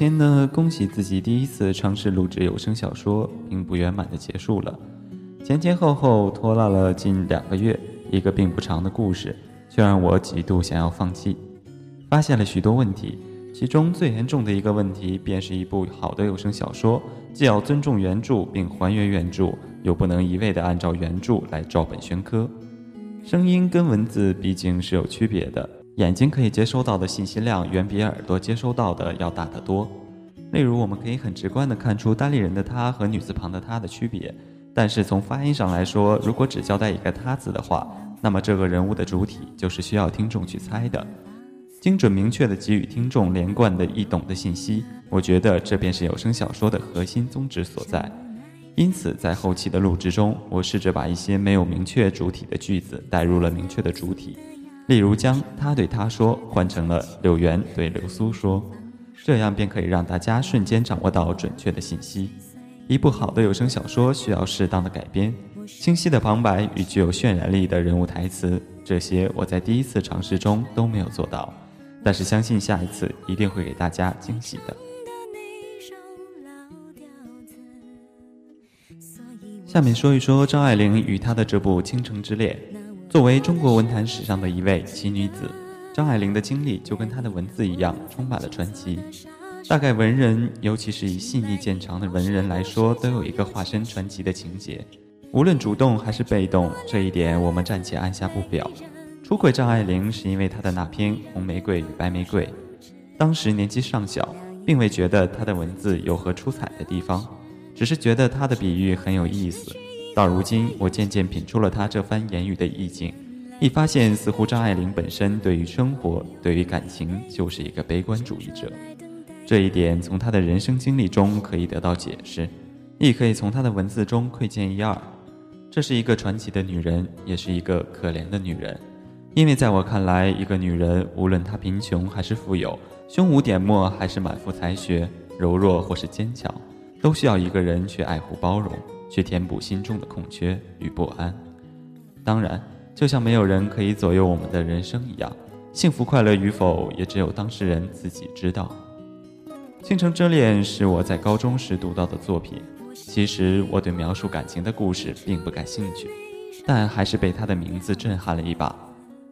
先呢，恭喜自己第一次尝试录制有声小说，并不圆满的结束了。前前后后拖拉了近两个月，一个并不长的故事，却让我几度想要放弃。发现了许多问题，其中最严重的一个问题，便是一部好的有声小说，既要尊重原著并还原原著，又不能一味的按照原著来照本宣科。声音跟文字毕竟是有区别的。眼睛可以接收到的信息量远比耳朵接收到的要大得多。例如，我们可以很直观地看出单立人的“他”和女字旁的“他”的区别。但是从发音上来说，如果只交代一个“他”字的话，那么这个人物的主体就是需要听众去猜的。精准明确地给予听众连贯的易懂的信息，我觉得这便是有声小说的核心宗旨所在。因此，在后期的录制中，我试着把一些没有明确主体的句子带入了明确的主体。例如，将他对他说换成了柳原对流苏说，这样便可以让大家瞬间掌握到准确的信息。一部好的有声小说需要适当的改编，清晰的旁白与具有渲染力的人物台词，这些我在第一次尝试中都没有做到，但是相信下一次一定会给大家惊喜的。下面说一说张爱玲与她的这部《倾城之恋》。作为中国文坛史上的一位奇女子，张爱玲的经历就跟她的文字一样，充满了传奇。大概文人，尤其是以细腻见长的文人来说，都有一个化身传奇的情节。无论主动还是被动，这一点我们暂且按下不表。出轨张爱玲是因为她的那篇《红玫瑰与白玫瑰》，当时年纪尚小，并未觉得她的文字有何出彩的地方，只是觉得她的比喻很有意思。到如今，我渐渐品出了他这番言语的意境，一发现似乎张爱玲本身对于生活、对于感情就是一个悲观主义者。这一点从她的人生经历中可以得到解释，亦可以从她的文字中窥见一二。这是一个传奇的女人，也是一个可怜的女人。因为在我看来，一个女人无论她贫穷还是富有，胸无点墨还是满腹才学，柔弱或是坚强，都需要一个人去爱护包容。去填补心中的空缺与不安。当然，就像没有人可以左右我们的人生一样，幸福快乐与否也只有当事人自己知道。《倾城之恋》是我在高中时读到的作品。其实我对描述感情的故事并不感兴趣，但还是被它的名字震撼了一把。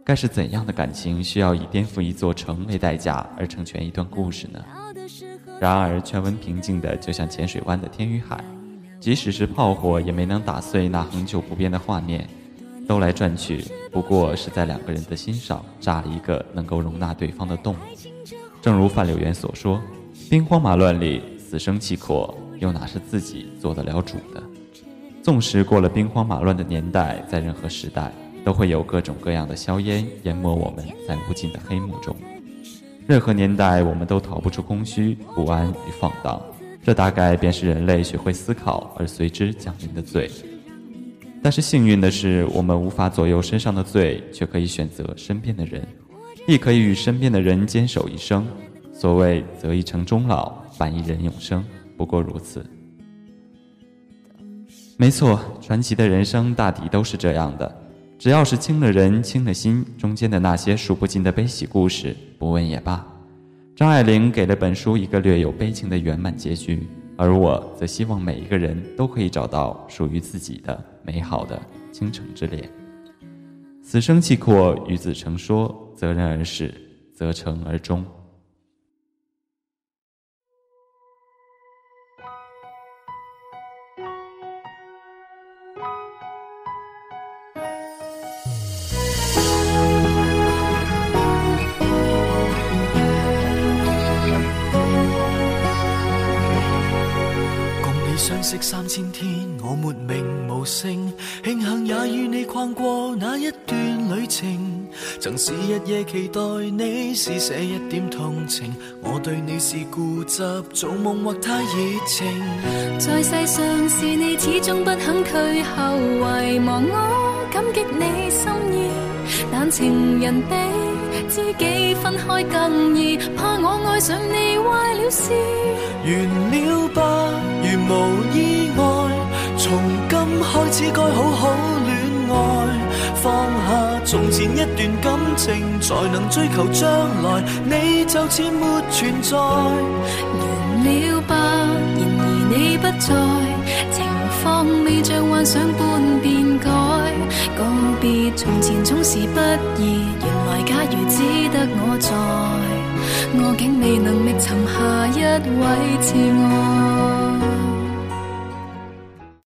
该是怎样的感情需要以颠覆一座城为代价而成全一段故事呢？然而全文平静的，就像浅水湾的天与海。即使是炮火也没能打碎那恒久不变的画面，兜来转去，不过是在两个人的心上扎了一个能够容纳对方的洞。正如范柳原所说：“兵荒马乱里，死生契阔，又哪是自己做得了主的？”纵使过了兵荒马乱的年代，在任何时代都会有各种各样的硝烟淹没我们在无尽的黑幕中。任何年代，我们都逃不出空虚、不安与放荡。这大概便是人类学会思考而随之降临的罪。但是幸运的是，我们无法左右身上的罪，却可以选择身边的人，亦可以与身边的人坚守一生。所谓“择一城终老，伴一人永生”，不过如此。没错，传奇的人生大抵都是这样的。只要是清了人，清了心，中间的那些数不尽的悲喜故事，不问也罢。张爱玲给了本书一个略有悲情的圆满结局，而我则希望每一个人都可以找到属于自己的美好的倾城之恋。此生契阔，与子成说，择人而始，择成而终。三千天，我没名无姓，庆幸也与你逛过那一段旅程。曾是日夜期待你施舍一点同情，我对你是固执，做梦或太热情。在世上是你始终不肯退后，遗忘我感激你心意，但情人比知己分开更易，怕我爱上你坏了事。完了开始该好好恋爱。放下从前一段感情，才能追求将来。你就似没存在。完了吧，然而你不在，情况未像幻想般变改。告别从前总是不易，原来假如只得我在，我竟未能觅寻下一位挚爱。